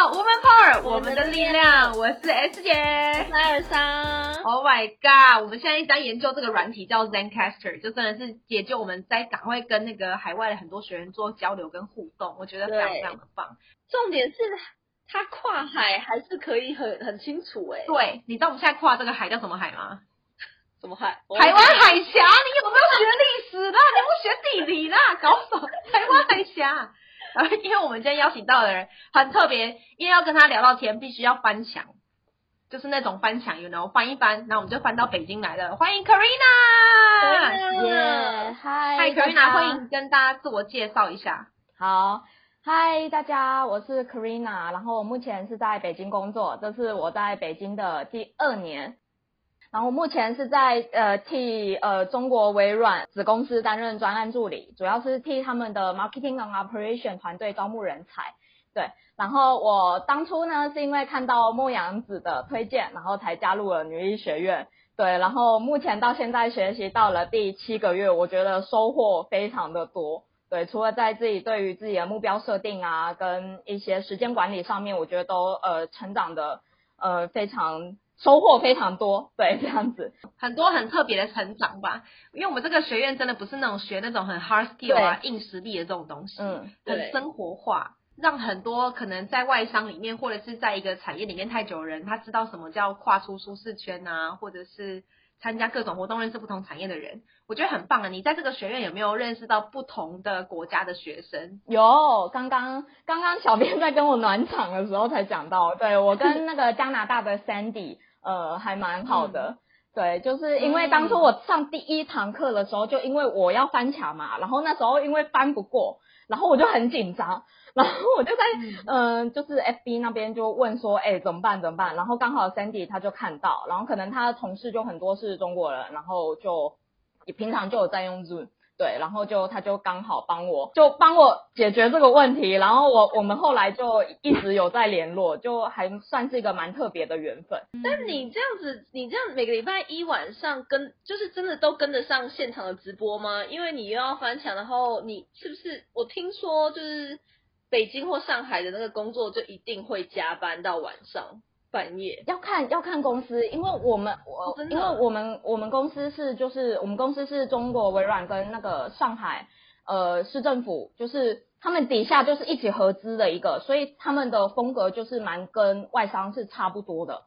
到 Woman Power，我们的力量，我是 S 姐。三二三，Oh my god！我们现在一直在研究这个软体叫 ZenCaster，就真的是解救我们在赶快跟那个海外的很多学员做交流跟互动，我觉得非常非常的棒。重点是它跨海还是可以很很清楚哎、对，你知道我们现在跨这个海叫什么海吗？什么海？台湾海峡，你有没有学历史啦？你有没有学地理啦？搞什么？台湾海峡。然后，因为我们今天邀请到的人很特别，因为要跟他聊到天，必须要翻墙，就是那种翻墙，you know，翻一翻，然后我们就翻到北京来了。欢迎 Karina，耶，嗨，嗨 Karina，家。欢迎跟大家自我介绍一下。好，嗨，大家，我是 Karina，然后我目前是在北京工作，这是我在北京的第二年，然后目前是在呃替呃中国微软子公司担任专案助理，主要是替他们的 marketing and operation 团队招募人才。对，然后我当初呢是因为看到莫阳子的推荐，然后才加入了女医学院。对，然后目前到现在学习到了第七个月，我觉得收获非常的多。对，除了在自己对于自己的目标设定啊，跟一些时间管理上面，我觉得都呃成长的呃非常收获非常多。对，这样子。很多很特别的成长吧，因为我们这个学院真的不是那种学那种很 hard skill 啊、硬实力的这种东西，嗯，很生活化，让很多可能在外商里面或者是在一个产业里面太久的人，他知道什么叫跨出舒适圈啊，或者是参加各种活动认识不同产业的人，我觉得很棒啊！你在这个学院有没有认识到不同的国家的学生？有，刚刚刚刚小编在跟我暖场的时候才讲到，对我跟那个加拿大的 Sandy，呃，还蛮好的。对，就是因为当初我上第一堂课的时候，就因为我要翻墙嘛，然后那时候因为翻不过，然后我就很紧张，然后我就在嗯、就是 FB 那边就问说，哎、怎么办怎么办？然后刚好 Sandy 他就看到，然后可能他的同事就很多是中国人，然后就也平常就有在用 Zoom。对，然后就他就刚好帮我，就帮我解决这个问题，然后我我们后来就一直有在联络，就还算是一个蛮特别的缘分。但你这样子，你这样每个礼拜一晚上跟，就是真的都跟得上现场的直播吗？因为你又要翻墙，然后你是不是？我听说就是北京或上海的那个工作就一定会加班到晚上半夜。要看要看公司，因为我们我、哦因为我们我们公司是就是我们公司是中国微软跟那个上海呃市政府，就是他们底下就是一起合资的一个，所以他们的风格就是蛮跟外商是差不多的。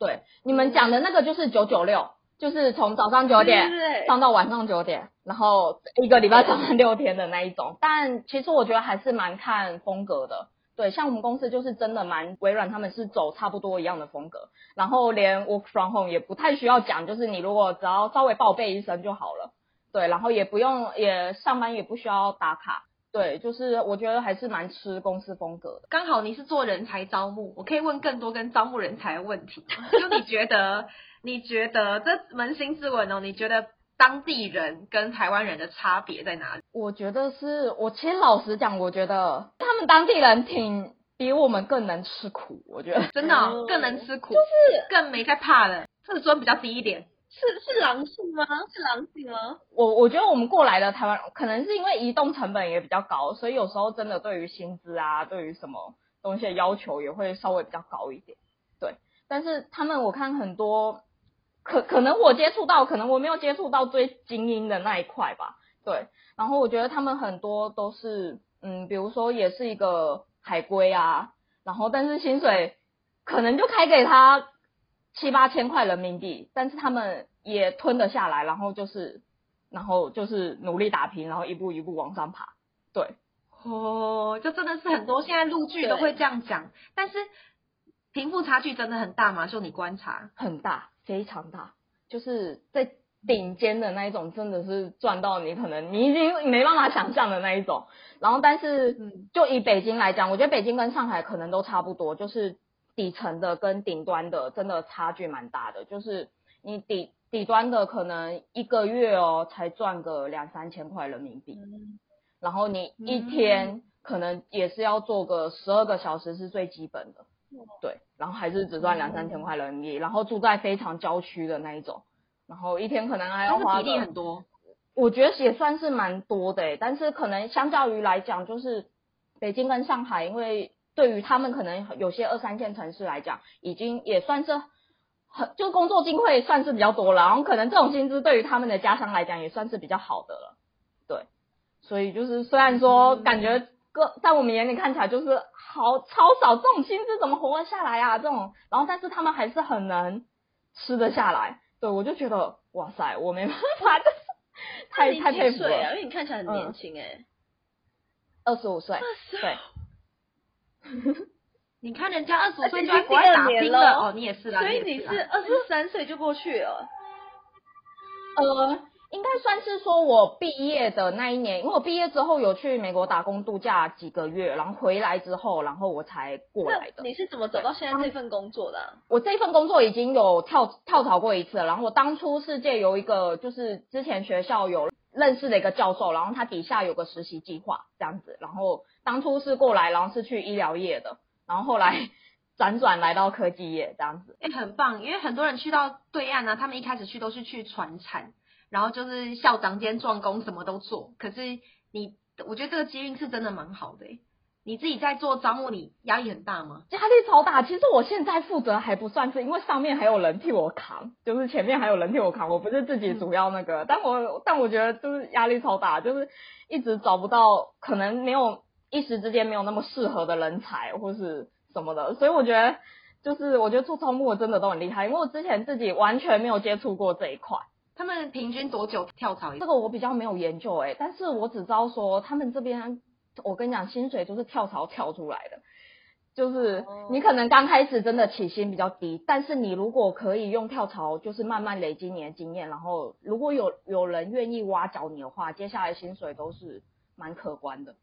对，你们讲的那个就是九九六，就是从早上九点上到晚上九点，然后一个礼拜上班六天的那一种。但其实我觉得还是蛮看风格的。对，像我们公司就是真的蛮微软，他们是走差不多一样的风格，然后连 work from home 也不太需要讲，就是你如果只要稍微报备一声就好了。对，然后也不用也上班也不需要打卡。对，就是我觉得还是蛮吃公司风格的。刚好你是做人才招募，我可以问更多跟招募人才的问题。就你觉得，你觉得这扪心自问哦，你觉得当地人跟台湾人的差别在哪里？我觉得是我其实老实讲，我觉得他们当地人挺比我们更能吃苦。我觉得真的更能吃苦，就是更没在怕的，自尊比较低一点。是是狼性吗？是狼性吗？我我觉得我们过来的台湾，可能是因为移动成本也比较高，所以有时候真的对于薪资啊，对于什么东西的要求也会稍微比较高一点。对，但是他们我看很多，可可能我接触到，可能我没有接触到最精英的那一块吧。对，然后我觉得他们很多都是，嗯，比如说也是一个海归啊，然后但是薪水可能就开给他七八千块人民币，但是他们也吞得下来，然后就是，然后就是努力打拼，然后一步一步往上爬。对，哦，就真的是很多现在陆剧都会这样讲，但是贫富差距真的很大吗？就你观察，很大，非常大，就是在顶尖的那一种，真的是赚到你可能你已经没办法想象的那一种。然后，但是嗯就以北京来讲，我觉得北京跟上海可能都差不多，就是底层的跟顶端的真的差距蛮大的。就是你底底端的可能一个月哦才赚个两三千块人民币，嗯，然后你一天可能也是要做个十二个小时是最基本的，对，然后还是只赚两三千块人民币，然后住在非常郊区的那一种，然后一天可能还要但是比例花个很多。我觉得也算是蛮多的诶，但是可能相较于来讲，就是北京跟上海，因为对于他们可能有些二三线城市来讲，已经也算是很就工作机会算是比较多了，然后可能这种薪资对于他们的家乡来讲也算是比较好的了。对，所以就是虽然说感觉各在我们眼里看起来就是好超少，这种薪资怎么活得下来啊？这种，然后但是他们还是很能吃得下来。对我就觉得哇塞，我没办法，就是 太太佩服了。啊，因为你看起来很年轻哎，二十五岁，对。你看人家二十五岁就在国外打拼了，哦，你也是啦，所以你是二十三岁就过去了。呃，应该算是说我毕业的那一年，因为我毕业之后有去美国打工度假几个月，然后回来之后，然后我才过来的。你是怎么走到现在这份工作的？我这份工作已经有跳跳槽过一次了，然后我当初是借由一个就是之前学校有认识的一个教授，然后他底下有个实习计划这样子，然后。当初是过来，然后是去医疗业的，然后后来辗转来到科技业这样子。哎，很棒，因为很多人去到对岸呢，他们一开始去都是去传产，然后就是校长兼壮工，什么都做。可是你，我觉得这个机运是真的蛮好的。你自己在做招募，你压力很大吗？压力超大。其实我现在负责还不算是，因为上面还有人替我扛，就是前面还有人替我扛，我不是自己主要那个。但我但我觉得就是压力超大，就是一直找不到，可能没有。一时之间没有那么适合的人才或是什么的，所以我觉得就是我觉得做招募真的都很厉害，因为我之前自己完全没有接触过这一块。他们平均多久跳槽？这个我比较没有研究哎，但是我只知道说他们这边，我跟你讲，薪水都是跳槽跳出来的，就是你可能刚开始真的起薪比较低，但是你如果可以用跳槽，就是慢慢累积你的经验，然后如果有有人愿意挖角你的话，接下来薪水都是蛮可观的。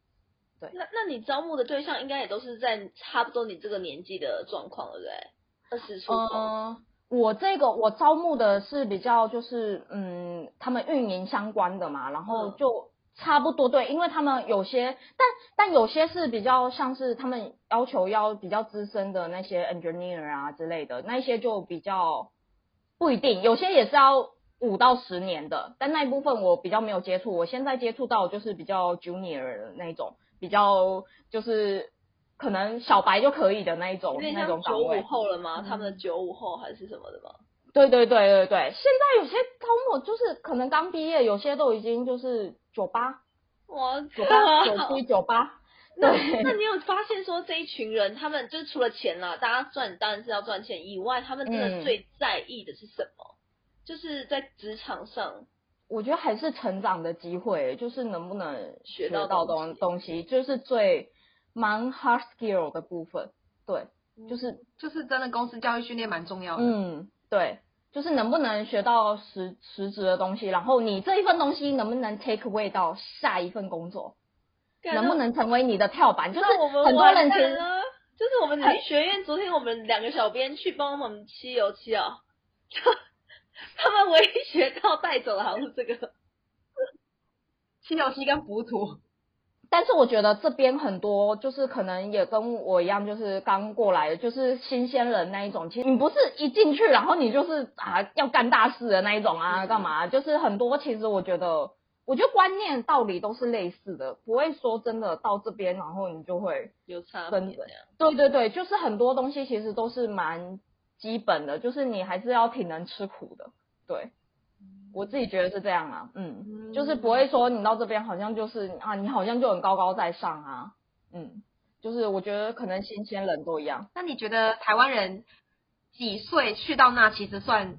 对那那你招募的对象应该也都是在差不多你这个年纪的状况，对不对？二十出头。我这个我招募的是比较就是嗯，他们运营相关的嘛，然后就差不多对，因为他们有些，但但有些是比较像是他们要求要比较资深的那些 engineer 啊之类的，那一些就比较不一定，有些也是要五到十年的，但那一部分我比较没有接触，我现在接触到就是比较 junior 的那种。比较就是可能小白就可以的那一种那种九五后了吗？他们的九五后还是什么的吗？对对对对对，现在有些招募就是可能刚毕业，有些都已经就是九八，哇，九八九七九八。那那你有发现说这一群人，他们就是除了钱啦，大家赚当然是要赚钱以外，他们真的最在意的是什么？就是在职场上。我觉得还是成长的机会，就是能不能学到东东西，就是最蛮 hard skill 的部分。对，就是就是真的公司教育训练蛮重要的。嗯，对，就是能不能学到实实质的东西，然后你这一份东西能不能 take away 到下一份工作，能不能成为你的跳板？就是很多人其实就是我们理学院昨天我们两个小编去帮我们漆油漆啊。他们唯一学到带走的好像是这个 漆油漆跟浮土，但是我觉得这边很多就是可能也跟我一样，就是刚过来的，就是新鲜人那一种。其实你不是一进去，然后你就是啊要干大事的那一种啊，干嘛？就是很多其实我觉得，我觉得观念道理都是类似的，不会说真的到这边然后你就会有差别。对对对，就是很多东西其实都是蛮。基本的，就是你还是要挺能吃苦的，对我自己觉得是这样啊，嗯，就是不会说你到这边好像就是啊，你好像就很高高在上啊，嗯，就是我觉得可能新鲜人都一样。那你觉得台湾人几岁去到那其实算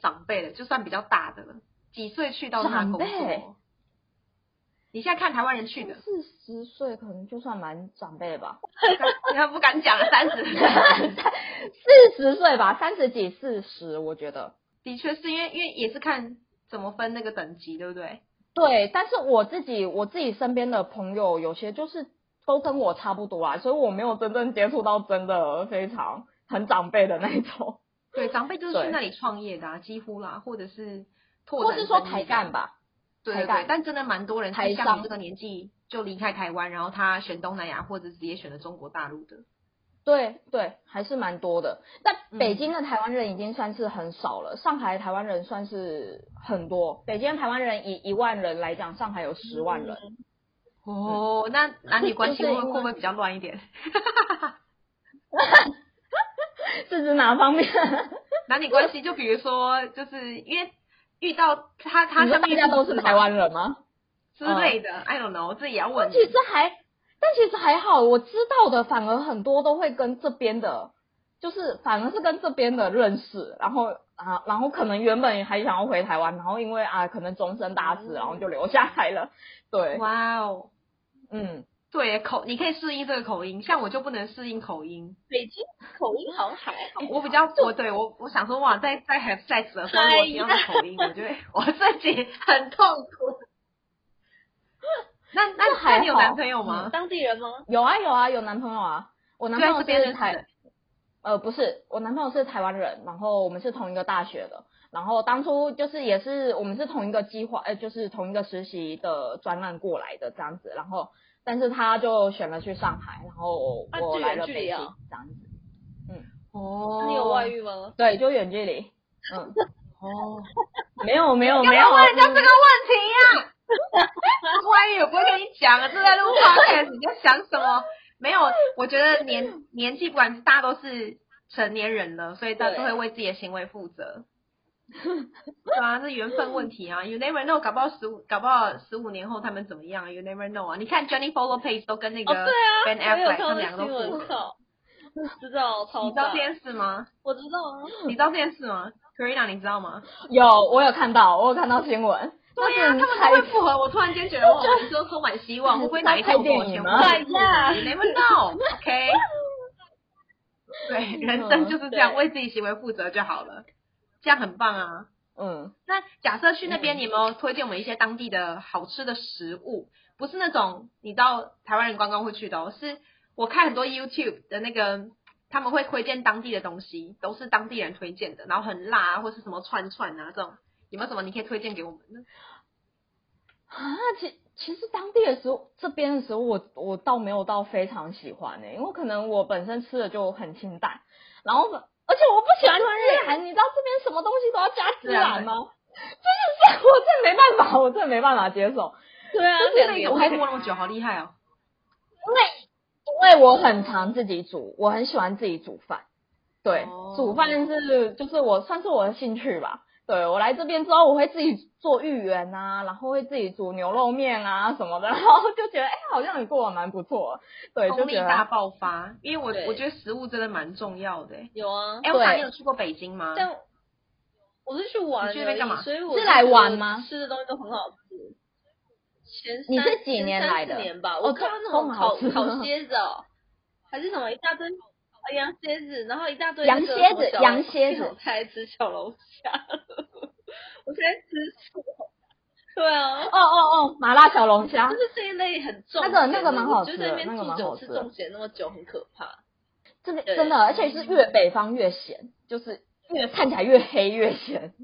长辈了，就算比较大的了？几岁去到那工作？你现在看台湾人去的四十岁，可能就算蛮长辈吧。你 还不敢讲三十，四十岁吧，三十几四十，我觉得的确是因为因为也是看怎么分那个等级，对不对？对，但是我自己我自己身边的朋友有些就是都跟我差不多啊，所以我没有真正接触到真的非常很长辈的那种。对，长辈就是去那里创业的，几乎啦，或者是拓展，或是说抬干吧。对对，但真的蛮多人是像你这个年纪就离开台湾，然后他选东南亚或者直接选了中国大陆的。对对，还是蛮多的。但北京的台湾人已经算是很少了，上海台湾人算是很多。北京台湾人以一万人来讲，上海有十万人。哦，那 男女关系会会不会比较乱一点？是指哪方面？男女关系就比如说，就是因为遇到他他大家都是台湾人吗？之类的、i don't know，我自己也要问但。其实还，但其实还好，我知道的反而很多都会跟这边的，就是反而是跟这边的认识，然后啊，然后可能原本还想要回台湾，然后因为啊可能终身大事，然后就留下来了。对，哇哦，嗯，对口，你可以适应这个口音，像我就不能适应口音。北京口音好好，我比较我对我我想说哇，在在 have sex 的时候，哎我一样的口音，我觉得 我自己很痛苦。那那这还好那你有男朋友吗？当地人吗？有啊有啊有男朋友啊，我男朋友是台。呃，不是，我男朋友是台湾人，然后我们是同一个大学的，然后当初就是也是我们是同一个计划，呃，就是同一个实习的专案过来的这样子，然后但是他就选了去上海，然后我来了北京距离啊？这样子，嗯。哦。那你有外遇吗？对，就远距离，嗯，哦，没有没有没有，问人家这个问题呀、外遇我不会跟你讲啊，正在录 podcast，你在想什么？没有，我觉得年 年纪不管大家都是成年人了，所以大家对都会为自己的行为负责。对啊，是缘分问题啊，You never know，搞不好十五，搞不好十五年后他们怎么样，You never know 啊。你看 Jennifer Lopez 都跟那个，Ben Affleck 他们两个都复知道，你知道这件事吗？我知道啊，你知道这件事吗？Karina，你知道吗？有我有看到，我有看到新闻，对呀、他们都会复合。我突然间觉得，哇，我人生充满希望，会不会哪一天我跟我前夫那拍电影吗？You never know，OK？对，人生就是这样，对为自己行为负责就好了，这样很棒啊。嗯，那假设去那边，嗯你有没有推荐我们一些当地的好吃的食物？不是那种你到台湾人观光会去的哦，是我看很多 YouTube 的那个，他们会推荐当地的东西，都是当地人推荐的，然后很辣啊，或是什么串串啊这种，有没有什么你可以推荐给我们呢？啊，其其实当地的食物，这边的食物我我倒没有到非常喜欢呢、因为可能我本身吃的就很清淡，然后而且我不喜欢吃孜你知道这边什么东西都要加孜然吗？真的是我真的没办法，我真的没办法接受，对啊，就是那个我还还过那么久，好厉害哦！因为我很常自己煮，我很喜欢自己煮饭，对，哦煮饭是就是我算是我的兴趣吧。对我来这边之后，我会自己做芋圆啊，然后会自己煮牛肉面啊什么的，然后就觉得哎、好像也过得蛮不错的，对，就觉功力大得爆发，因为我对我觉得食物真的蛮重要的欸。有啊，哎，我想对你有去过北京吗？但我是去玩，你去那边干嘛所以我是来玩吗吃的东西都很好吃。前你三是几年来的前三四年吧，哦我看到那都种烤烤 蝎子哦，还是什么一大堆啊羊蝎子，然后一大堆羊蝎子羊蝎子我才吃小龙虾，我现在吃素。对啊，哦哦哦，麻辣小龙虾就，是这一类很重那个那个蛮好我觉得在那边吃的那个住久吃重咸那么久很可怕。对这边真的，而且是越北方越咸，就是越看起来越黑越咸，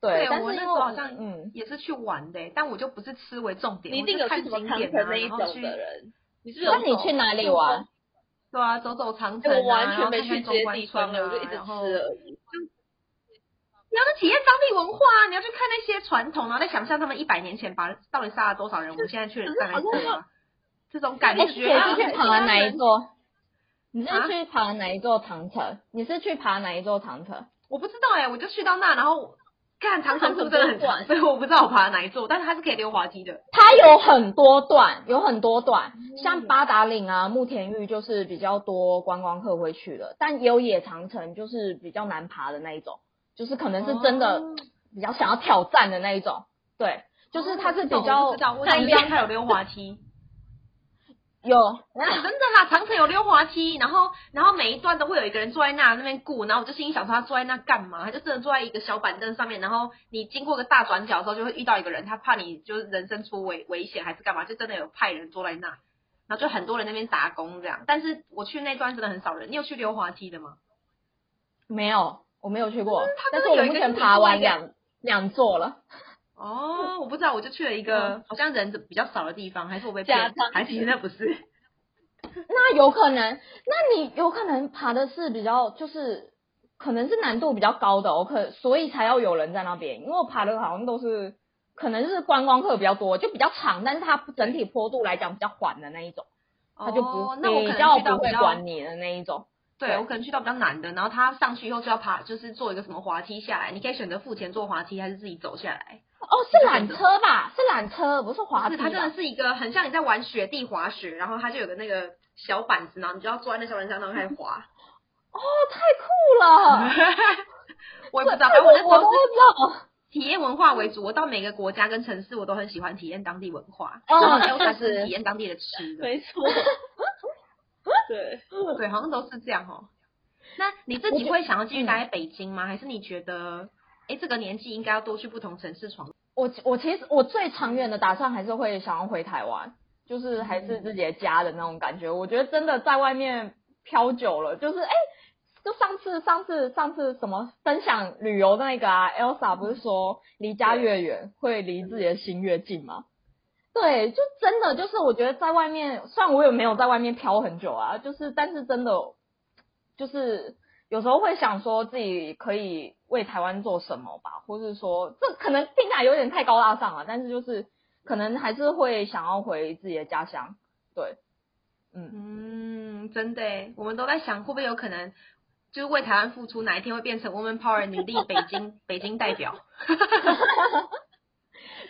对，但我是因为好像嗯，也是去玩的欸，但我就不是吃为重点，你一定有去什么长景点啊，城那一去的人，那你去哪里玩？对啊，走走长城我完然全没去这些地方了，我就一直吃而已。你要去体验当地文化啊，你要去看那些传统，然后再想象他们一百年前把到底杀了多少人，我们现在去了大概是啊，这种感哎，觉姐啊是去爬了哪一座？你是啊去爬了哪一座长城？你是去爬哪一座长城？我不知道哎、我就去到那，然后看长城长城路真的很长，不用管所以我不知道我爬了哪一座，但是它是可以溜滑梯的。它有很多段，有很多段，嗯像八达岭啊、慕田峪就是比较多观光客会去的，但也有野长城，就是比较难爬的那一种，就是可能是真的哦比较想要挑战的那一种。对，就是它是比较不知道，我上知道边它有溜滑梯。有真的啦，长城有溜滑梯，然后然后每一段都会有一个人坐在那那边顾，然后我就心里想说他坐在那干嘛？他就真的坐在一个小板凳上面，然后你经过个大转角的时候就会遇到一个人，他怕你就是人生出危危险还是干嘛，就真的有派人坐在那，然后就很多人那边打工这样。但是我去那段真的很少人，你有去溜滑梯的吗？没有？我没有去过，但是我目前爬完两两座了。哦，我不知道，我就去了一个好像人比较少的地方，还是我被骗？还是那不是？那有可能，那你有可能爬的是比较就是可能是难度比较高的、我，可所以才要有人在那边，因为我爬的好像都是可能是观光客比较多，就比较长，但是它整体坡度来讲比较缓的那一种，它就不、哦那我比较不会管你的那一种。对我可能去到比较难的，然后他上去以后就要爬，就是做一个什么滑梯下来，你可以选择付钱坐滑梯，还是自己走下来。哦，是缆车吧？是缆车，不是滑梯。它真的是一个很像你在玩雪地滑雪，然后它就有个那个小板子，然后你就要坐在那小板子上，然后开始滑。哦，太酷了！我也不知道，反这正我那时候我都不是知道。体验文化为主，我到每个国家跟城市，我都很喜欢体验当地文化，哦然后还有才是体验当地的吃的。没错，对，对，好像都是这样哦。那你自己会想要继续待在北京吗？还是你觉得，哎，这个年纪应该要多去不同城市闯？我我其实我最长远的打算还是会想要回台湾，就是还嗯是自己的家的那种感觉。我觉得真的在外面飘久了，就是哎、就上次上次上次什么分享旅游的那个啊，Elsa 不是说离家越远会离自己的心越近吗？对，就真的就是我觉得在外面，虽然我也没有在外面飘很久啊，就是但是真的就是有时候会想说自己可以为台湾做什么吧，或是说这可能听起来有点太高大上了，但是就是可能还是会想要回自己的家乡。对，嗯，嗯，真的，我们都在想会不会有可能，就是为台湾付出，哪一天会变成 Woman Power 女力北京 北京代表。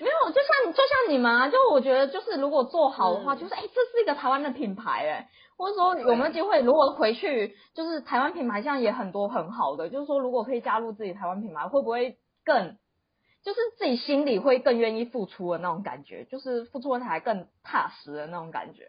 没有，就像就像你们啊，就我觉得就是如果做好的话，嗯就是哎、这是一个台湾的品牌哎，或者说有没有机会，如果回去就是台湾品牌，现在也很多很好的，就是说如果可以加入自己台湾品牌，会不会更就是自己心里会更愿意付出的那种感觉，就是付出的才更踏实的那种感觉。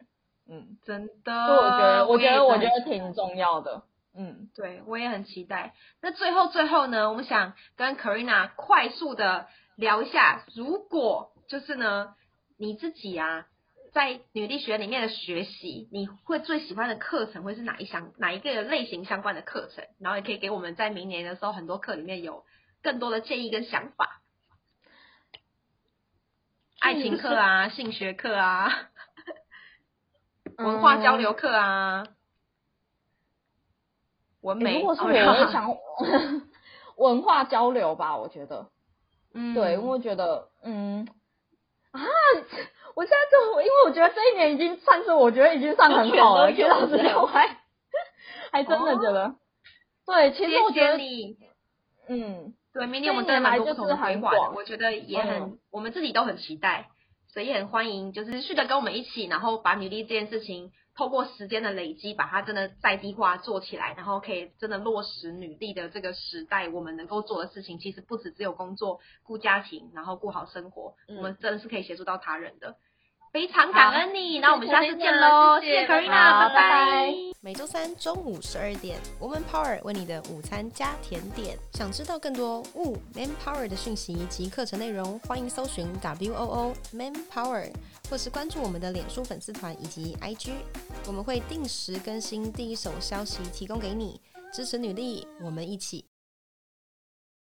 嗯，真的，就我觉得，我觉得，我觉得。得挺重要的。嗯，对，我也很期待。那最后最后呢，我们想跟 Karina 快速的聊一下，如果就是呢，你自己啊，在女力学里面的学习，你会最喜欢的课程会是哪一项哪一个类型相关的课程？然后也可以给我们在明年的时候很多课里面有更多的建议跟想法。爱情课啊，性学课啊，文化交流课啊，文美。如果是我，哦我想 文化交流吧，我觉得。嗯，对，因为我觉得，嗯，啊，我现在就因为我觉得这一年已经算是我觉得已经算很好了，其实全都有老实讲，我还还真的觉得，对，其实我觉得。嗯，对，明年我们真的蛮多不同的规划的，这一年来就是很广我觉得也很，嗯我们自己都很期待，所以也很欢迎，就是持续的跟我们一起，然后把女力这件事情，透过时间的累积，把它真的在地化做起来，然后可以真的落实女帝的这个时代，我们能够做的事情，其实不止只有工作、顾家庭，然后顾好生活，嗯我们真的是可以协助到他人的。非常感恩你，那我们下次见喽，谢谢 Karina，拜拜。每周三中午十二点，Woman Power 为你的午餐加甜点。想知道更多 Wo Man Power 的讯息及课程内容，欢迎搜寻 W O O Man Power，或是关注我们的脸书粉丝团以及 IG，我们会定时更新第一手消息提供给你，支持女力，我们一起